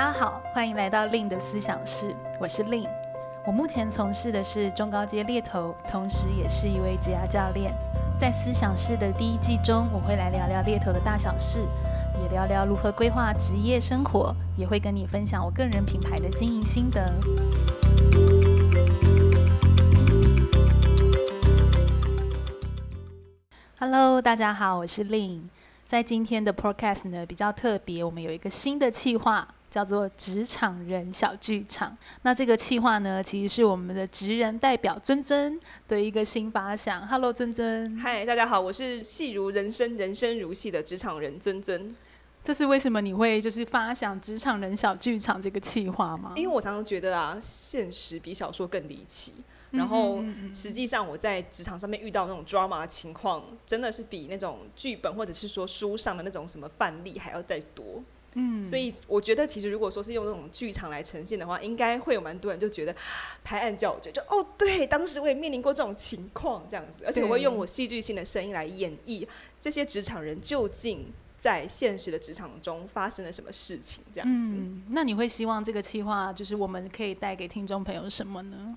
大家好，欢迎来到令的思想室，我是令。我目前从事的是中高阶猎头，同时也是一位职涯教练。在思想室的第一季中，我会来聊聊猎头的大小事，也聊聊如何规划职业生活，也会跟你分享我个人品牌的经营心得。Hello，大家好，我是令。在今天的 Podcast 呢，比较特别，我们有一个新的企划。叫做职场人小剧场。那这个企划呢，其实是我们的职人代表尊尊的一个新发想。Hello，尊尊。嗨，大家好，我是戏如人生，人生如戏的职场人尊尊。这是为什么你会就是发想职场人小剧场这个企划吗？因为我常常觉得啊，现实比小说更离奇。然后实际上我在职场上面遇到那种 drama 情况，真的是比那种剧本或者是说书上的那种什么范例还要再多。嗯，所以我觉得其实如果说是用这种剧场来呈现的话，应该会有蛮多人就觉得 拍案叫绝，就哦对，当时我也面临过这种情况这样子，而且我会用我戏剧性的声音来演绎这些职场人究竟在现实的职场中发生了什么事情这样子。嗯，那你会希望这个企划就是我们可以带给听众朋友什么呢？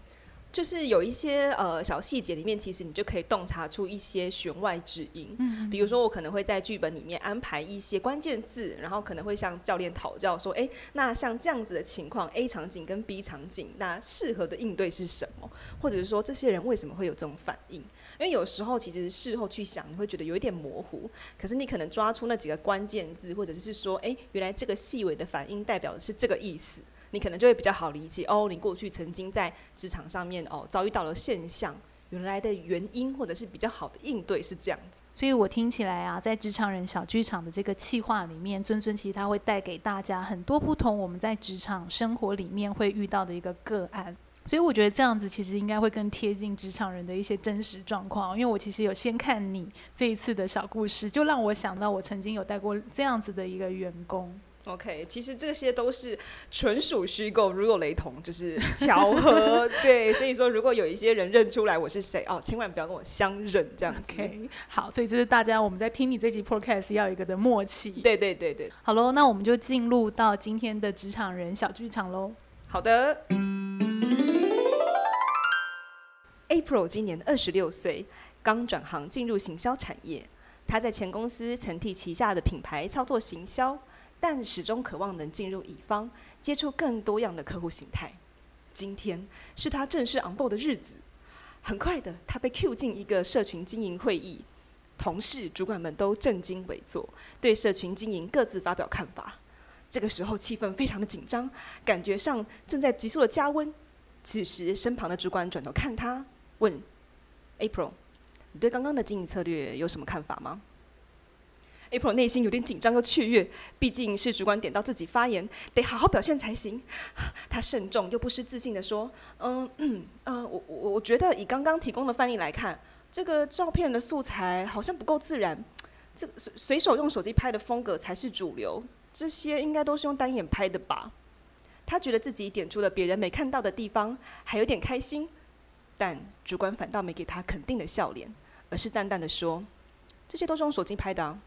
就是有一些呃小细节里面，其实你就可以洞察出一些弦外之音。嗯，比如说我可能会在剧本里面安排一些关键字，然后可能会向教练讨教说，哎，那像这样子的情况，A 场景跟 B 场景，那适合的应对是什么？或者是说这些人为什么会有这种反应？因为有时候其实事后去想，你会觉得有一点模糊，可是你可能抓出那几个关键字，或者是说，哎，原来这个细微的反应代表的是这个意思。你可能就会比较好理解哦，你过去曾经在职场上面哦遭遇到了现象，原来的原因或者是比较好的应对是这样子。所以我听起来啊，在职场人小剧场的这个企划里面，尊尊其实他会带给大家很多不同我们在职场生活里面会遇到的一个个案。所以我觉得这样子其实应该会更贴近职场人的一些真实状况。因为我其实有先看你这一次的小故事，就让我想到我曾经有带过这样子的一个员工。OK，其实这些都是纯属虚构，如有雷同就是巧合，对。所以说，如果有一些人认出来我是谁哦，千万不要跟我相认这样子。OK，好，所以这是大家我们在听你这集 Podcast 要有一个的默契。对对对对。好喽，那我们就进入到今天的职场人小剧场喽。好的。April 今年二十六岁，刚转行进入行销产业。他在前公司曾替旗下的品牌操作行销。但始终渴望能进入乙方，接触更多样的客户形态。今天是他正式 on board 的日子。很快的，他被 Q 进一个社群经营会议，同事、主管们都正襟危坐，对社群经营各自发表看法。这个时候气氛非常的紧张，感觉上正在急速的加温。此时，身旁的主管转头看他，问：“April，你对刚刚的经营策略有什么看法吗？” April 内心有点紧张又雀跃，毕竟是主管点到自己发言，得好好表现才行。他慎重又不失自信地说：“嗯嗯呃，我我我觉得以刚刚提供的范例来看，这个照片的素材好像不够自然，这随随手用手机拍的风格才是主流，这些应该都是用单眼拍的吧？”他觉得自己点出了别人没看到的地方，还有点开心。但主管反倒没给他肯定的笑脸，而是淡淡的说：“这些都是用手机拍的啊。”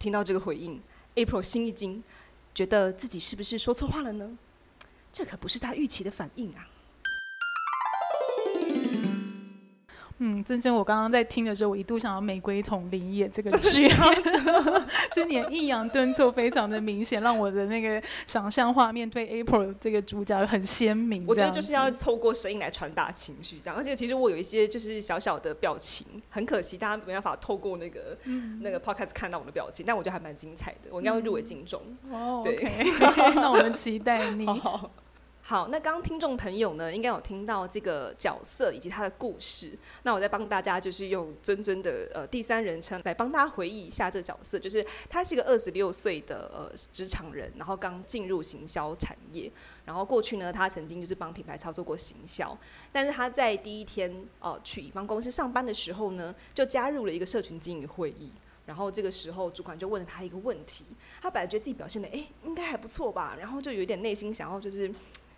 听到这个回应，April 心一惊，觉得自己是不是说错话了呢？这可不是他预期的反应啊。嗯，真真，我刚刚在听的时候，我一度想要玫瑰瞳铃眼这个剧，就你的抑扬顿挫非常的明显，让我的那个想象画面对 April 这个主角很鲜明。我觉得就是要透过声音来传达情绪，这样。而且其实我有一些就是小小的表情，很可惜大家没办法透过那个、嗯、那个 Podcast 看到我的表情，但我觉得还蛮精彩的，我应该会入围金钟。哦，对，okay, 那我们期待你。好好好，那刚刚听众朋友呢，应该有听到这个角色以及他的故事。那我再帮大家就是用尊尊的呃第三人称来帮大家回忆一下这角色，就是他是一个二十六岁的呃职场人，然后刚进入行销产业，然后过去呢他曾经就是帮品牌操作过行销，但是他在第一天呃去乙方公司上班的时候呢，就加入了一个社群经营会议，然后这个时候主管就问了他一个问题，他本来觉得自己表现的哎应该还不错吧，然后就有一点内心想要就是。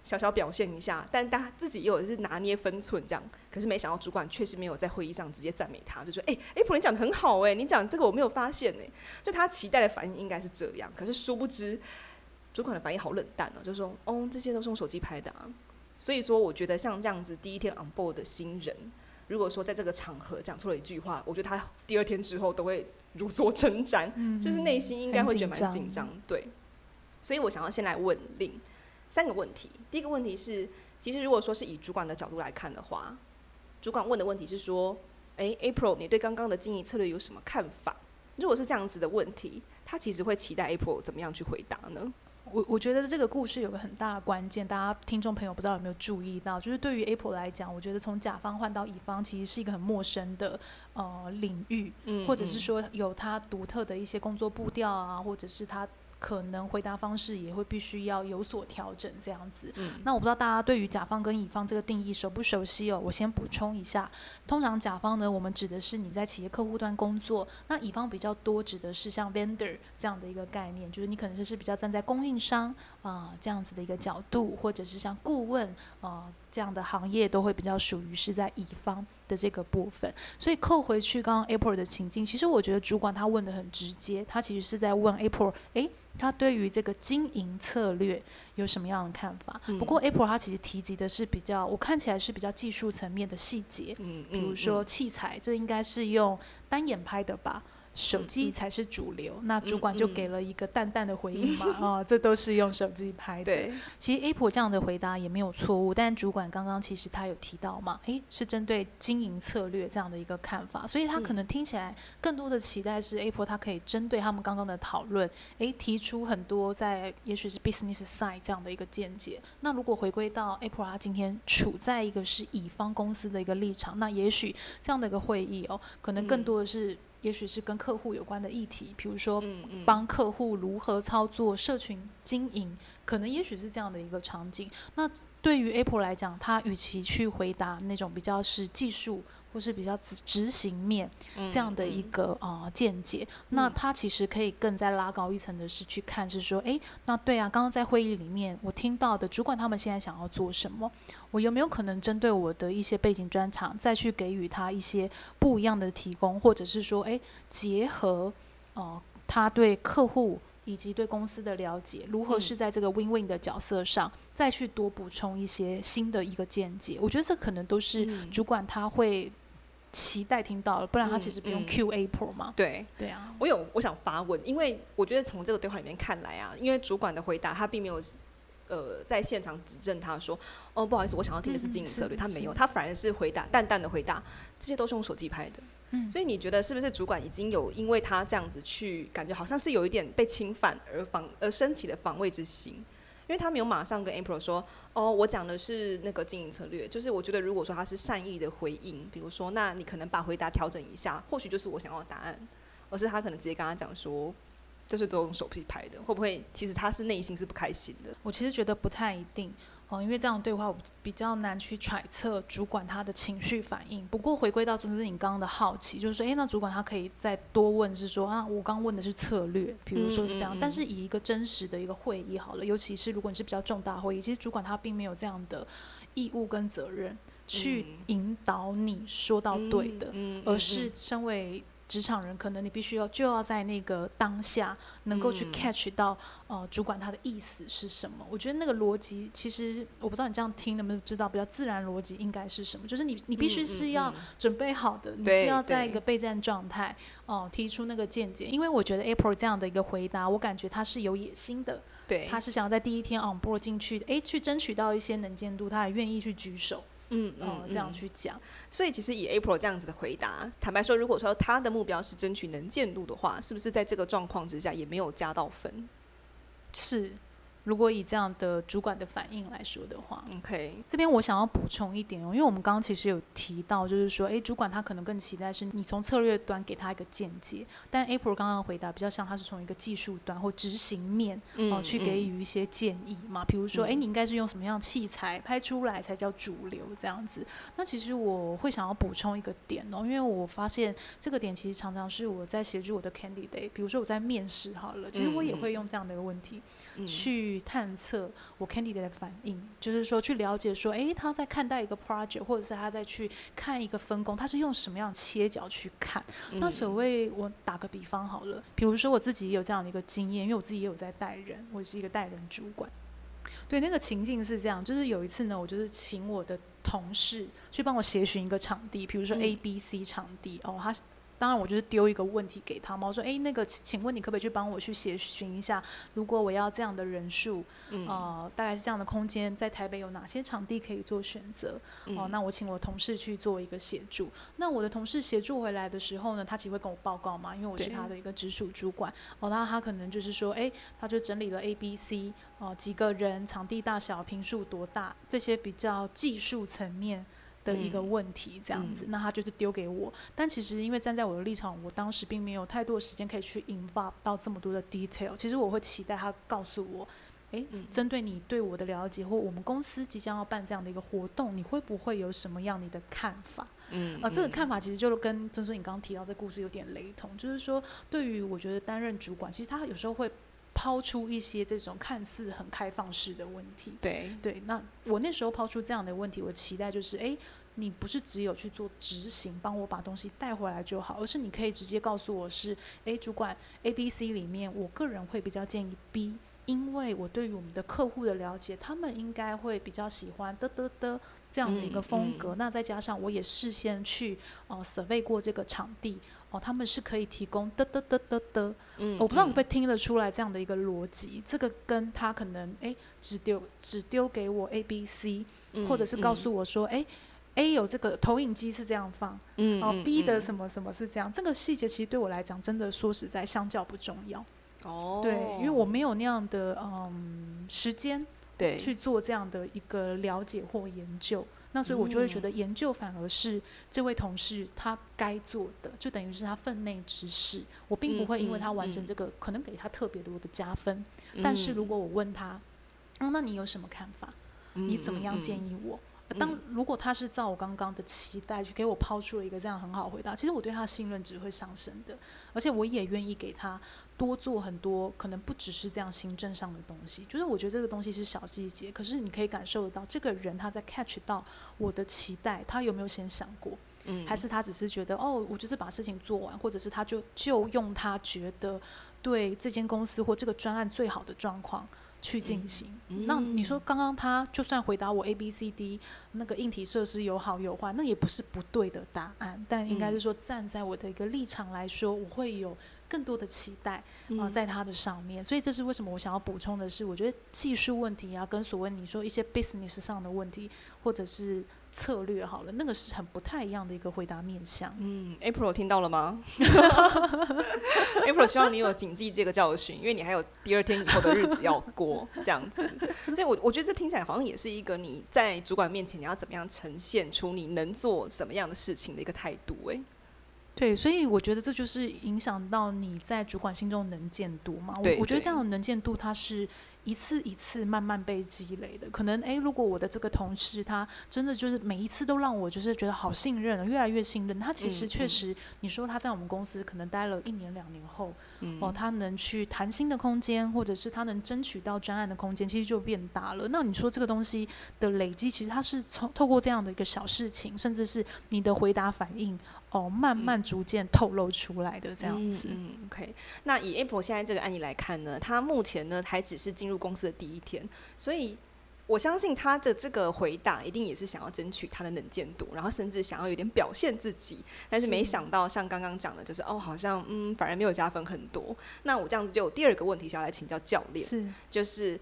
小小表现一下，但他自己又是拿捏分寸这样，可是没想到主管确实没有在会议上直接赞美他，就说：“哎、欸、April 你讲的很好哎，你讲这个我没有发现哎。”就他期待的反应应该是这样，可是殊不知主管的反应好冷淡哦，就说哦，这些都是用手机拍的啊。所以说，我觉得像这样子第一天 on board 的新人，如果说在这个场合讲错了一句话，我觉得他第二天之后都会如坐针毡，嗯、就是内心应该会觉得蛮紧张。对，所以我想要先来问令三个问题。第一个问题是，其实如果说是以主管的角度来看的话，主管问的问题是说，诶，April，你对刚刚的经营策略有什么看法？如果是这样子的问题，他其实会期待 April 怎么样去回答呢？我我觉得这个故事有个很大的关键，大家听众朋友不知道有没有注意到，就是对于 April 来讲，我觉得从甲方换到乙方其实是一个很陌生的呃领域，或者是说有他独特的一些工作步调啊，或者是他。可能回答方式也会必须要有所调整，这样子。嗯。那我不知道大家对于甲方跟乙方这个定义熟不熟悉哦？我先补充一下，通常甲方呢，我们指的是你在企业客户端工作；那乙方比较多指的是像 vendor 这样的一个概念，就是你可能就是比较站在供应商啊、呃、这样子的一个角度，或者是像顾问啊、呃、这样的行业，都会比较属于是在乙方的这个部分。所以扣回去刚刚 April 的情境，其实我觉得主管他问的很直接，他其实是在问 April，诶。他对于这个经营策略有什么样的看法？嗯、不过 April 他其实提及的是比较，我看起来是比较技术层面的细节，比如说器材，这应该是用单眼拍的吧？手机才是主流，嗯、那主管就给了一个淡淡的回应嘛，啊、嗯哦，这都是用手机拍的。其实 April 这样的回答也没有错误，但主管刚刚其实他有提到嘛，诶，是针对经营策略这样的一个看法，所以他可能听起来更多的期待是 April 他可以针对他们刚刚的讨论，诶，提出很多在也许是 business side 这样的一个见解。那如果回归到 April 他今天处在一个是乙方公司的一个立场，那也许这样的一个会议哦，可能更多的是。也许是跟客户有关的议题，比如说帮客户如何操作社群经营，可能也许是这样的一个场景。那对于 Apple 来讲，他与其去回答那种比较是技术。或是比较执执行面这样的一个啊、见解，那他其实可以更再拉高一层的是去看，是说，诶，那对啊，刚刚在会议里面我听到的主管他们现在想要做什么，我有没有可能针对我的一些背景专长，再去给予他一些不一样的提供，或者是说，诶，结合呃他对客户。以及对公司的了解，如何是在这个 win-win 的角色上，嗯、再去多补充一些新的一个见解，我觉得这可能都是主管他会期待听到了，不然他其实不用 Q April 嘛。对对啊，我有我想发问，因为我觉得从这个对话里面看来啊，因为主管的回答他并没有呃在现场指正他说，哦不好意思，我想要听的是经营策略，嗯、他没有，他反而是回答淡淡的回答，这些都是用手机拍的。所以你觉得是不是主管已经有因为他这样子去感觉好像是有一点被侵犯而防而升起的防卫之心？因为他没有马上跟 April 说，哦，我讲的是那个经营策略。就是我觉得如果说他是善意的回应，比如说，那你可能把回答调整一下，或许就是我想要的答案。而是他可能直接跟他讲说，这是都用手机拍的，会不会其实他是内心是不开心的？我其实觉得不太一定。哦，因为这样对话我比较难去揣测主管他的情绪反应。不过回归到就是你刚刚的好奇，就是说，诶，那主管他可以再多问，是说啊，我刚问的是策略，比如说是这样。嗯嗯嗯，但是以一个真实的一个会议好了，尤其是如果你是比较重大会议，其实主管他并没有这样的义务跟责任去引导你说到对的，而是身为。职场人可能你必须要就要在那个当下能够去 catch 到、嗯、呃主管他的意思是什么？我觉得那个逻辑其实我不知道你这样听能不能知道比较自然逻辑应该是什么？就是你你必须是要准备好的，嗯嗯嗯、你是要在一个备战状态哦、呃、提出那个见解。因为我觉得 April 这样的一个回答，我感觉他是有野心的，对，他是想要在第一天 on board 进去，哎，去争取到一些能见度，他也愿意去举手。嗯嗯，这样去讲，所以其实以 April 这样子的回答，坦白说，如果说他的目标是争取能见度的话，是不是在这个状况之下也没有加到分？是。如果以这样的主管的反应来说的话，OK，这边我想要补充一点哦，因为我们刚刚其实有提到，就是说，诶，主管他可能更期待是你从策略端给他一个见解，但 April 刚刚的回答比较像他是从一个技术端或执行面哦去给予一些建议嘛，比如说，诶，你应该是用什么样的器材拍出来才叫主流这样子。那其实我会想要补充一个点哦，因为我发现这个点其实常常是我在协助我的 candidate，比如说我在面试好了，其实我也会用这样的一个问题去。去探测我 candidate 的反应，就是说去了解说，诶，他在看待一个 project，或者是他在去看一个分工，他是用什么样切角去看？嗯、那所谓我打个比方好了，比如说我自己也有这样的一个经验，因为我自己也有在带人，我是一个带人主管。对，那个情境是这样，就是有一次呢，我就是请我的同事去帮我协寻一个场地，比如说 A、B、C 场地，哦，他。当然，我就是丢一个问题给他嘛。我说：“诶，那个，请问你可不可以去帮我去协寻一下，如果我要这样的人数，嗯、呃，大概是这样的空间，在台北有哪些场地可以做选择？哦、那我请我同事去做一个协助。那我的同事协助回来的时候呢，他其实会跟我报告嘛，因为我是他的一个直属主管。哦，那他可能就是说，诶，他就整理了 A、B、C，哦，几个人，场地大小，平数多大，这些比较技术层面。”的一个问题，这样子，嗯、那他就是丢给我。但其实，因为站在我的立场，我当时并没有太多的时间可以去 involve 到这么多的 detail。其实我会期待他告诉我，诶，针、嗯、对你对我的了解，或我们公司即将要办这样的一个活动，你会不会有什么样你的看法？嗯，啊，这个看法其实就跟曾孙你刚刚提到这故事有点雷同，就是说，对于我觉得担任主管，其实他有时候会抛出一些这种看似很开放式的问题。对对，那我那时候抛出这样的问题，我期待就是，诶。你不是只有去做执行，帮我把东西带回来就好，而是你可以直接告诉我是，诶，主管 A、B、C 里面，我个人会比较建议 B，因为我对于我们的客户的了解，他们应该会比较喜欢的的的这样的一个风格。嗯嗯、那再加上我也事先去呃 survey 过这个场地，哦、呃，他们是可以提供的的的的的。嗯，我不知道你会听得出来这样的一个逻辑，这个跟他可能诶只丢只丢给我 A、B、C，或者是告诉我说诶。嗯 A 有这个投影机是这样放，嗯，哦，B 的什么什么是这样，嗯、这个细节其实对我来讲，真的说实在，相较不重要。哦，对，因为我没有那样的嗯时间，对，去做这样的一个了解或研究，那所以我就会觉得研究反而是这位同事他该做的，就等于是他分内之事。我并不会因为他完成这个，可能给他特别多的加分。嗯、但是如果我问他，嗯，那你有什么看法？你怎么样建议我？当如果他是照我刚刚的期待去给我抛出了一个这样很好的回答，其实我对他信任值会上升的，而且我也愿意给他多做很多，可能不只是这样行政上的东西。就是我觉得这个东西是小细节，可是你可以感受得到这个人他在 catch 到我的期待，他有没有先想过？嗯，还是他只是觉得哦，我就是把事情做完，或者是他就就用他觉得对这间公司或这个专案最好的状况。去进行。嗯、那你说刚刚他就算回答我 A B C D 那个硬体设施有好有坏，那也不是不对的答案。但应该是说站在我的一个立场来说，我会有更多的期待啊、在他的上面。所以这是为什么我想要补充的是，我觉得技术问题啊，跟所谓你说一些 business 上的问题，或者是。策略好了，那个是很不太一样的一个回答面向。嗯，April 听到了吗？April 希望你有谨记这个教训，因为你还有第二天以后的日子要过，这样子。所以我我觉得这听起来好像也是一个你在主管面前你要怎么样呈现出你能做什么样的事情的一个态度。哎，对，所以我觉得这就是影响到你在主管心中能见度嘛。我我觉得这样的能见度它是。一次一次慢慢被积累的，可能诶，如果我的这个同事他真的就是每一次都让我就是觉得好信任，越来越信任，他其实确实，你说他在我们公司可能待了一年两年后，嗯、哦，他能去谈心的空间，或者是他能争取到专案的空间，其实就变大了。那你说这个东西的累积，其实它是从透过这样的一个小事情，甚至是你的回答反应。哦，慢慢逐渐透露出来的这样子。嗯，嗯，OK。那以 Apple 现在这个案例来看呢，他目前呢还只是进入公司的第一天，所以我相信他的这个回答一定也是想要争取他的能见度，然后甚至想要有点表现自己。但是没想到像刚刚讲的，就是哦，好像嗯，反而没有加分很多。那我这样子就有第二个问题想要来请教教练，是就是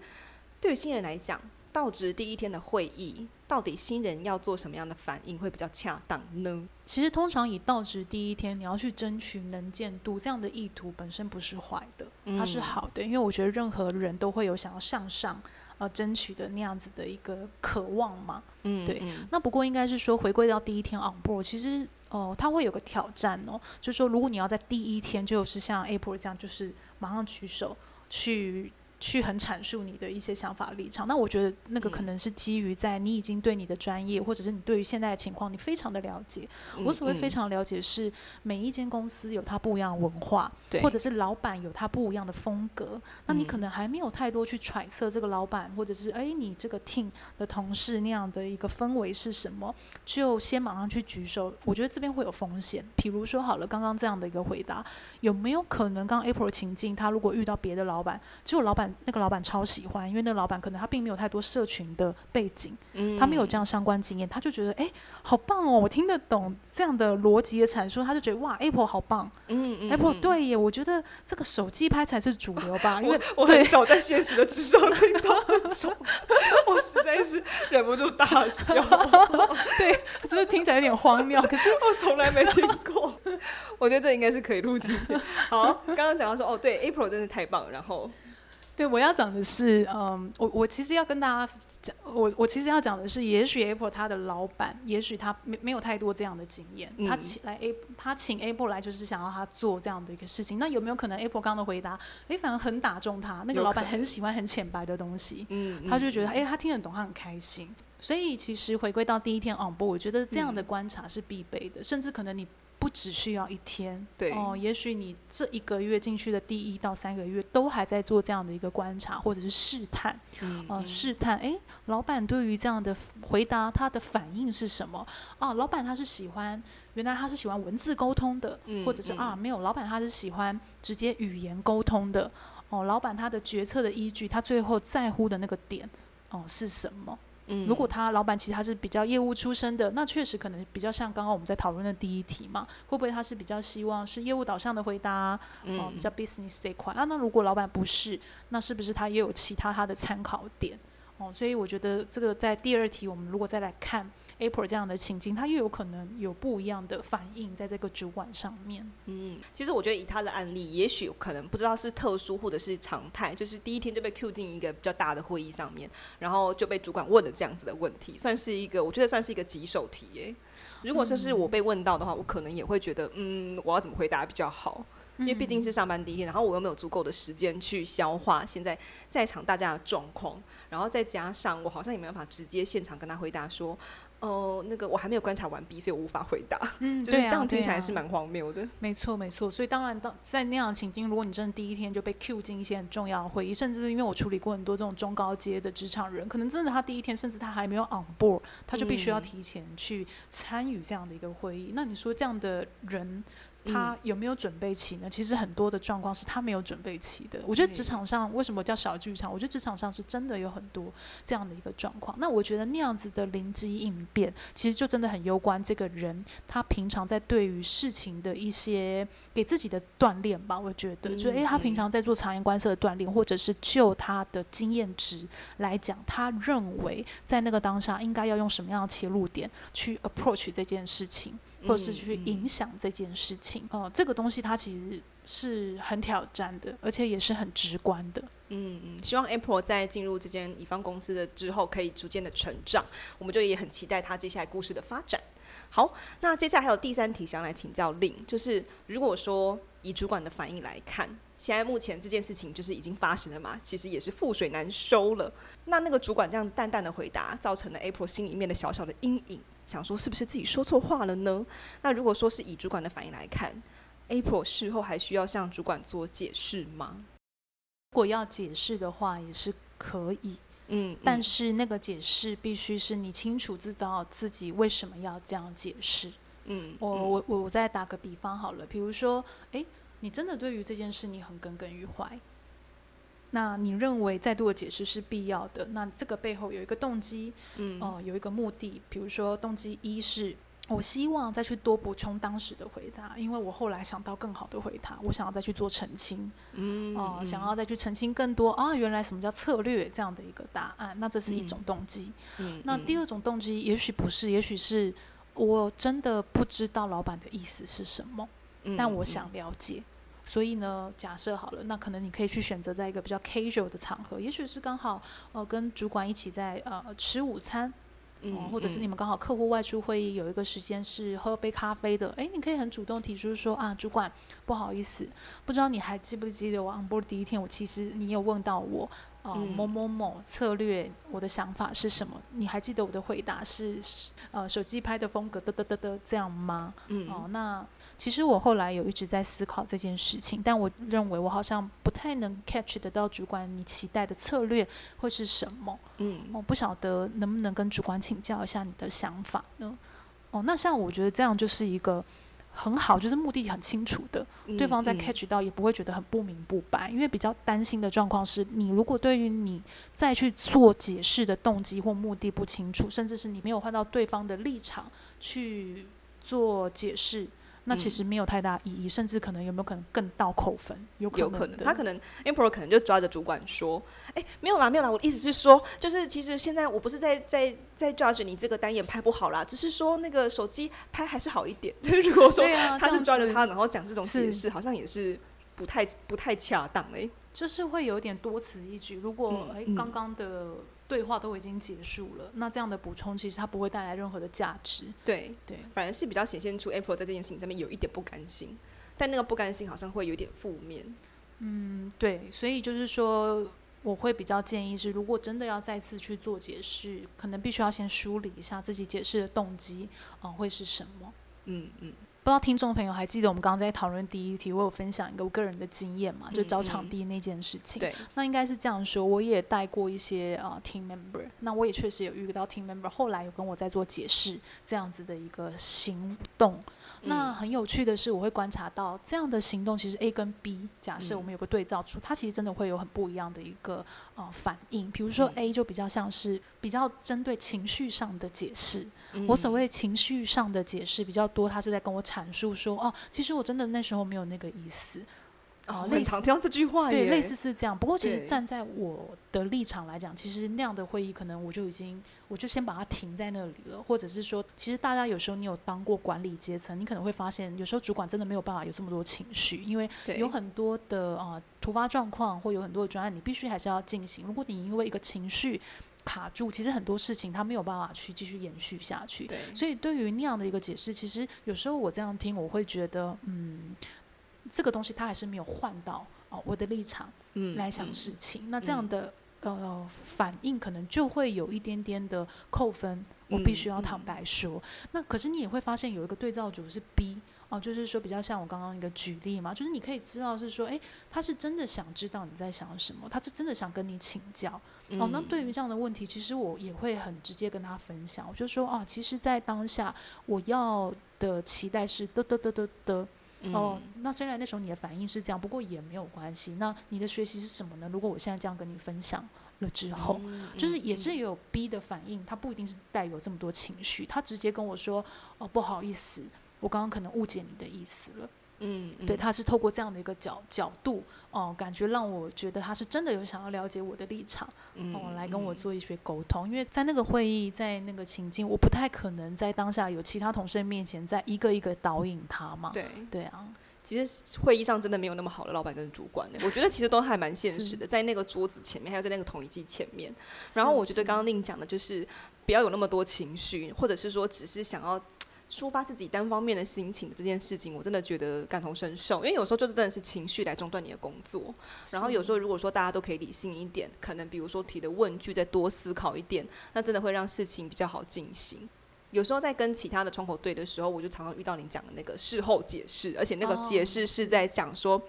对于新人来讲，到职第一天的会议。到底新人要做什么样的反应会比较恰当呢？其实通常以到职第一天，你要去争取能见度，这样的意图本身不是坏的，它是好的，因为我觉得任何人都会有想要向上呃争取的那样子的一个渴望嘛。嗯，对。那不过应该是说回归到第一天 on board，其实哦、呃，它会有个挑战哦，就是说如果你要在第一天就是像 April 这样，就是马上举手去。去很阐述你的一些想法立场，那我觉得那个可能是基于在你已经对你的专业，或者是你对于现在的情况，你非常的了解。我所谓非常了解，是每一间公司有它不一样的文化，或者是老板有他不一样的风格。那你可能还没有太多去揣测这个老板，或者是哎你这个 team 的同事那样的一个氛围是什么，就先马上去举手。我觉得这边会有风险。比如说好了，刚刚这样的一个回答，有没有可能刚刚 April 情境，他如果遇到别的老板，结果老板。那个老板超喜欢，因为那个老板可能他并没有太多社群的背景，嗯、他没有这样相关经验，他就觉得哎，好棒哦，我听得懂这样的逻辑的阐述，他就觉得哇，Apple 好棒，嗯嗯，Apple 对耶，我觉得这个手机拍才是主流吧，因为我，我很少在现实的之上听到这种，我实在是忍不住大笑，对，就是听起来有点荒谬，可是 我从来没听过，我觉得这应该是可以录进去。好，刚刚讲到说哦，对，April 真的太棒，然后。对，我要讲的是，嗯，我我其实要跟大家讲，我我其实要讲的是，也许 Apple 他的老板，也许他没没有太多这样的经验，嗯、他请来 A，他请 Apple 来就是想要他做这样的一个事情。那有没有可能 Apple 刚刚的回答，哎，反而很打中他？那个老板很喜欢很浅白的东西，嗯，他就觉得，哎，他听得懂，他很开心。所以其实回归到第一天 on board，我觉得这样的观察是必备的，嗯、甚至可能你。不只需要一天，对。哦，也许你这一个月进去的第一到三个月都还在做这样的一个观察或者是试探，嗯，嗯，试探，哎，老板对于这样的回答他的反应是什么？哦，老板他是喜欢，原来他是喜欢文字沟通的，嗯，或者是啊，没有，老板他是喜欢直接语言沟通的，哦，老板他的决策的依据，他最后在乎的那个点，哦，是什么？嗯，如果他老板其实他是比较业务出身的，那确实可能比较像刚刚我们在讨论的第一题嘛，会不会他是比较希望是业务导向的回答，嗯，哦、比较 business 这一块啊？那如果老板不是，那是不是他也有其他他的参考点？哦，所以我觉得这个在第二题我们如果再来看。April 这样的情境，他又有可能有不一样的反应在这个主管上面。嗯，其实我觉得以他的案例，也许可能不知道是特殊或者是常态，就是第一天就被 Q 进一个比较大的会议上面，然后就被主管问了这样子的问题，算是一个我觉得算是一个棘手题耶。如果说是我被问到的话，我可能也会觉得，嗯，我要怎么回答比较好？因为毕竟是上班第一天，然后我又没有足够的时间去消化现在在场大家的状况，然后再加上我好像也没办法直接现场跟他回答说。哦、呃，那个我还没有观察完毕，所以我无法回答。嗯，就是这样听起来是蛮荒谬的。没错，没错。所以当然，当在那样的情境，如果你真的第一天就被 Q 进一些很重要的会议，甚至因为我处理过很多这种中高阶的职场人，可能真的他第一天，甚至他还没有 on board，他就必须要提前去参与这样的一个会议。嗯、那你说这样的人？他有没有准备起呢？其实很多的状况是他没有准备起的。我觉得职场上为什么叫小剧场？我觉得职场上是真的有很多这样的一个状况。那我觉得那样子的灵机应变，其实就真的很攸关这个人他平常在对于事情的一些给自己的锻炼吧。我觉得，就诶，他平常在做察言观色的锻炼，或者是就他的经验值来讲，他认为在那个当下应该要用什么样的切入点去 approach 这件事情。或者是去影响这件事情，哦、嗯呃，这个东西它其实是很挑战的，而且也是很直观的。嗯嗯，希望 April 在进入这间乙方公司的之后，可以逐渐的成长。我们就也很期待它接下来故事的发展。好，那接下来还有第三题想来请教 Lin，就是如果说以主管的反应来看，现在目前这件事情就是已经发生了嘛，其实也是覆水难收了。那那个主管这样子淡淡的回答，造成了 April 心里面的小小的阴影。想说是不是自己说错话了呢？那如果说是以主管的反应来看，April 事后还需要向主管做解释吗？如果要解释的话，也是可以。嗯，但是那个解释必须是你清楚知道自己为什么要这样解释。嗯，我我我我再打个比方好了，比如说，诶，你真的对于这件事你很耿耿于怀。那你认为再度的解释是必要的？那这个背后有一个动机，嗯，哦、呃，有一个目的。比如说，动机一是我希望再去多补充当时的回答，因为我后来想到更好的回答，我想要再去做澄清，嗯，哦、呃，想要再去澄清更多啊，原来什么叫策略这样的一个答案。那这是一种动机。嗯，那第二种动机也许不是，也许是我真的不知道老板的意思是什么，但我想了解。所以呢，假设好了，那可能你可以去选择在一个比较 casual 的场合，也许是刚好呃跟主管一起在呃吃午餐，嗯、呃，或者是你们刚好客户外出会议有一个时间是喝杯咖啡的，哎，你可以很主动提出说啊，主管不好意思，不知道你还记不记得我 on board 第一天，我其实你有问到我。呃，某某某策略，我的想法是什么？你还记得我的回答是呃，手机拍的风格，嘚嘚嘚嘚这样吗？嗯，哦，那其实我后来有一直在思考这件事情，但我认为我好像不太能 catch 得到主管你期待的策略会是什么。嗯，我不晓得能不能跟主管请教一下你的想法呢？哦，那像我觉得这样就是一个。很好，就是目的很清楚的，对方在 catch 到也不会觉得很不明不白。因为比较担心的状况是，你如果对于你再去做解释的动机或目的不清楚，甚至是你没有换到对方的立场去做解释。那其实没有太大意义，嗯、甚至可能有没有可能更倒扣分？有可能，有可能他可能 Emperor 可能就抓着主管说：“哎，没有啦，没有啦，我的意思是说，就是其实现在我不是在在在 judge 你这个单眼拍不好啦，只是说那个手机拍还是好一点。就 是如果说他是抓着他，然后讲这种解释，好像也是不太不太恰当哎，就是会有点多此一举。如果哎刚刚的。对话都已经结束了，那这样的补充其实它不会带来任何的价值。对对，反而是比较显现出 Apple 在这件事情上面有一点不甘心，但那个不甘心好像会有点负面。嗯，对，所以就是说，我会比较建议是，如果真的要再次去做解释，可能必须要先梳理一下自己解释的动机啊、呃，会是什么。嗯嗯。嗯不知道听众朋友还记得我们刚刚在讨论第一题，我有分享一个我个人的经验嘛，就找场地那件事情。对，那应该是这样说，我也带过一些啊、uh, team member，那我也确实有遇到 team member，后来有跟我在做解释这样子的一个行动。那很有趣的是，我会观察到这样的行动，其实 A 跟 B，假设我们有个对照组，它其实真的会有很不一样的一个呃反应。比如说 A 就比较像是比较针对情绪上的解释，我所谓情绪上的解释比较多，他是在跟我阐述说，哦，其实我真的那时候没有那个意思。哦，很常听到这句话，对，类似是这样。不过其实站在我的立场来讲，其实那样的会议，可能我就已经，我就先把它停在那里了。或者是说，其实大家有时候你有当过管理阶层，你可能会发现，有时候主管真的没有办法有这么多情绪，因为有很多的啊、呃、突发状况，或有很多的专案，你必须还是要进行。如果你因为一个情绪卡住，其实很多事情他没有办法去继续延续下去。对，所以对于那样的一个解释，其实有时候我这样听，我会觉得，嗯。这个东西他还是没有换到哦，我的立场来想事情，那这样的呃反应可能就会有一点点的扣分，我必须要坦白说。嗯嗯、那可是你也会发现有一个对照组是 B 哦，就是说比较像我刚刚一个举例嘛，就是你可以知道是说，哎，他是真的想知道你在想什么，他是真的想跟你请教哦。那对于这样的问题，其实我也会很直接跟他分享，我就说啊，其实，在当下我要的期待是得得得得得。哦，那虽然那时候你的反应是这样，不过也没有关系。那你的学习是什么呢？如果我现在这样跟你分享了之后，嗯、就是也是有 B 的反应，他不一定是带有这么多情绪，他直接跟我说：“哦，不好意思，我刚刚可能误解你的意思了。”嗯，对，他是透过这样的一个角角度，哦、呃，感觉让我觉得他是真的有想要了解我的立场，嗯、呃，来跟我做一些沟通。因为在那个会议，在那个情境，我不太可能在当下有其他同事面前再一个一个导引他嘛。对，对啊。其实会议上真的没有那么好的老板跟主管的，我觉得其实都还蛮现实的，在那个桌子前面，还有在那个统一机前面。然后我觉得刚刚宁讲的就是不要有那么多情绪，或者是说只是想要。抒发自己单方面的心情这件事情，我真的觉得感同身受，因为有时候就是真的是情绪来中断你的工作。然后有时候如果说大家都可以理性一点，可能比如说提的问句再多思考一点，那真的会让事情比较好进行。有时候在跟其他的窗口对的时候，我就常常遇到你讲的那个事后解释，而且那个解释是在讲说。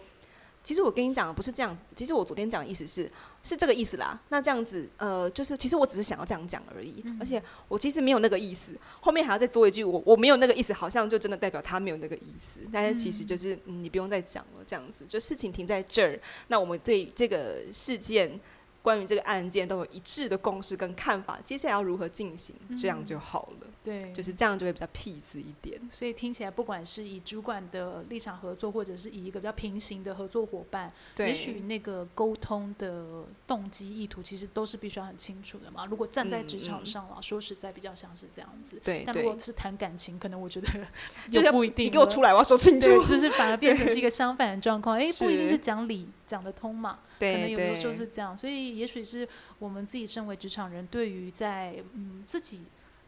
其实我跟你讲的不是这样子，其实我昨天讲的意思是是这个意思啦。那这样子，呃，就是其实我只是想要这样讲而已，嗯、而且我其实没有那个意思。后面还要再多一句，我我没有那个意思，好像就真的代表他没有那个意思。但是其实就是，嗯，你不用再讲了，这样子就事情停在这儿。那我们对这个事件。关于这个案件都有一致的共识跟看法，接下来要如何进行，这样就好了。嗯、对，就是这样就会比较 peace 一点。所以听起来，不管是以主管的立场合作，或者是以一个比较平行的合作伙伴，对也许那个沟通的动机意图，其实都是必须要很清楚的嘛。如果站在职场上了，嗯、说实在比较像是这样子。对，但如果是谈感情，可能我觉得 就不一定。你给我出来，我要说清楚。就是反而变成是一个相反的状况。哎，不一定是讲理讲得通嘛。对，可能有的时候是这样，所以也许是我们自己身为职场人，对于在嗯自己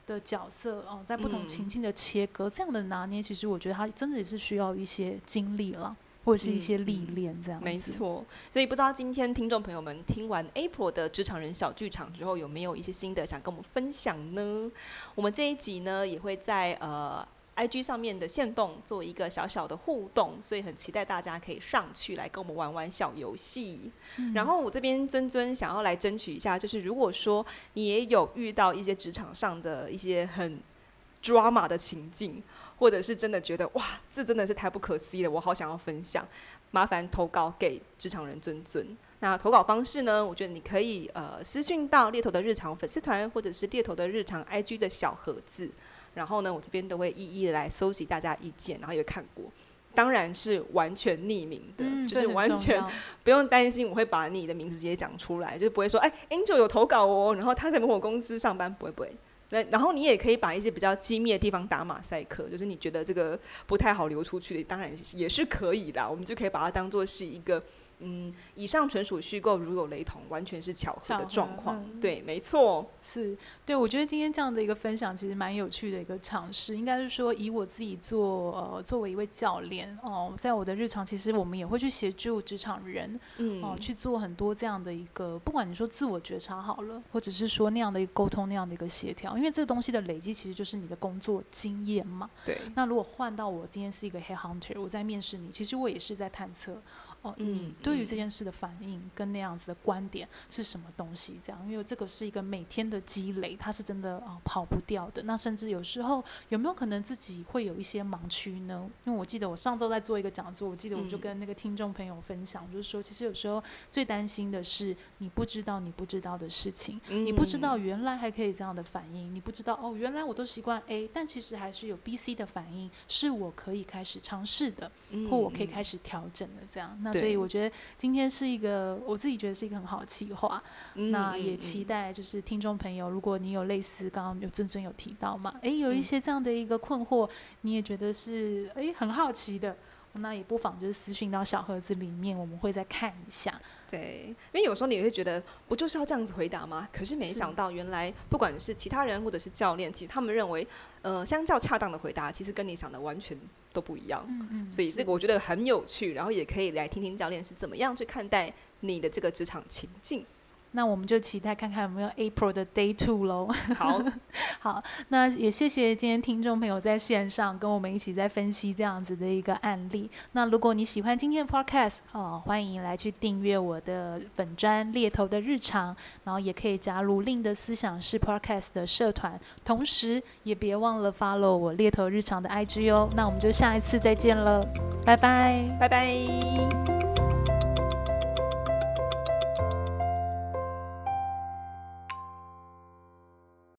的角色哦，在不同情境的切割，嗯、这样的拿捏，其实我觉得他真的也是需要一些经历了，或者是一些历练这样子。没错，所以不知道今天听众朋友们听完 April 的职场人小剧场之后，有没有一些心得想跟我们分享呢？我们这一集呢，也会在呃。IG 上面的限动做一个小小的互动，所以很期待大家可以上去来跟我们玩玩小游戏。嗯、然后我这边尊尊想要来争取一下，就是如果说你也有遇到一些职场上的一些很 drama 的情境，或者是真的觉得哇，这真的是太不可思议了，我好想要分享，麻烦投稿给职场人尊尊。那投稿方式呢？我觉得你可以呃私讯到猎头的日常粉丝团，或者是猎头的日常 IG 的小盒子。然后呢，我这边都会一一的来搜集大家意见，然后也看过，当然是完全匿名的，嗯、就是完全 不用担心我会把你的名字直接讲出来，就是不会说哎，Angel 有投稿哦，然后他在某某公司上班，不会不会。那然后你也可以把一些比较机密的地方打马赛克，就是你觉得这个不太好流出去的，当然也是可以的，我们就可以把它当做是一个。嗯，以上纯属虚构，如有雷同，完全是巧合的状况。嗯、对，没错，是对。我觉得今天这样的一个分享，其实蛮有趣的一个尝试。应该是说，以我自己做呃，作为一位教练哦、呃，在我的日常，其实我们也会去协助职场人，嗯、呃，去做很多这样的一个，不管你说自我觉察好了，或者是说那样的一个沟通，那样的一个协调，因为这个东西的累积，其实就是你的工作经验嘛。对。那如果换到我今天是一个 head hunter，我在面试你，其实我也是在探测。哦，你对于这件事的反应跟那样子的观点是什么东西？这样，因为这个是一个每天的积累，它是真的啊、哦、跑不掉的。那甚至有时候有没有可能自己会有一些盲区呢？因为我记得我上周在做一个讲座，我记得我就跟那个听众朋友分享，就是说，其实有时候最担心的是你不知道你不知道的事情，你不知道原来还可以这样的反应，你不知道哦，原来我都习惯 A，但其实还是有 B、C 的反应，是我可以开始尝试的，或我可以开始调整的。这样，那。所以我觉得今天是一个，我自己觉得是一个很好的企划。嗯、那也期待就是听众朋友，如果你有类似刚刚有尊尊有提到嘛，诶，有一些这样的一个困惑，你也觉得是诶很好奇的，那也不妨就是私讯到小盒子里面，我们会再看一下。对，因为有时候你会觉得不就是要这样子回答吗？可是没想到原来不管是其他人或者是教练，其实他们认为，呃，相较恰当的回答，其实跟你想的完全。都不一样，嗯嗯，所以这个我觉得很有趣，然后也可以来听听教练是怎么样去看待你的这个职场情境。那我们就期待看看有没有 April 的 Day Two 喽。好，好，那也谢谢今天听众朋友在线上跟我们一起在分析这样子的一个案例。那如果你喜欢今天的 Podcast 哦，欢迎来去订阅我的本专猎头的日常，然后也可以加入 Lin 的思想是 Podcast 的社团，同时也别忘了 follow 我猎头日常的 IG 哦。那我们就下一次再见了，拜拜，拜拜。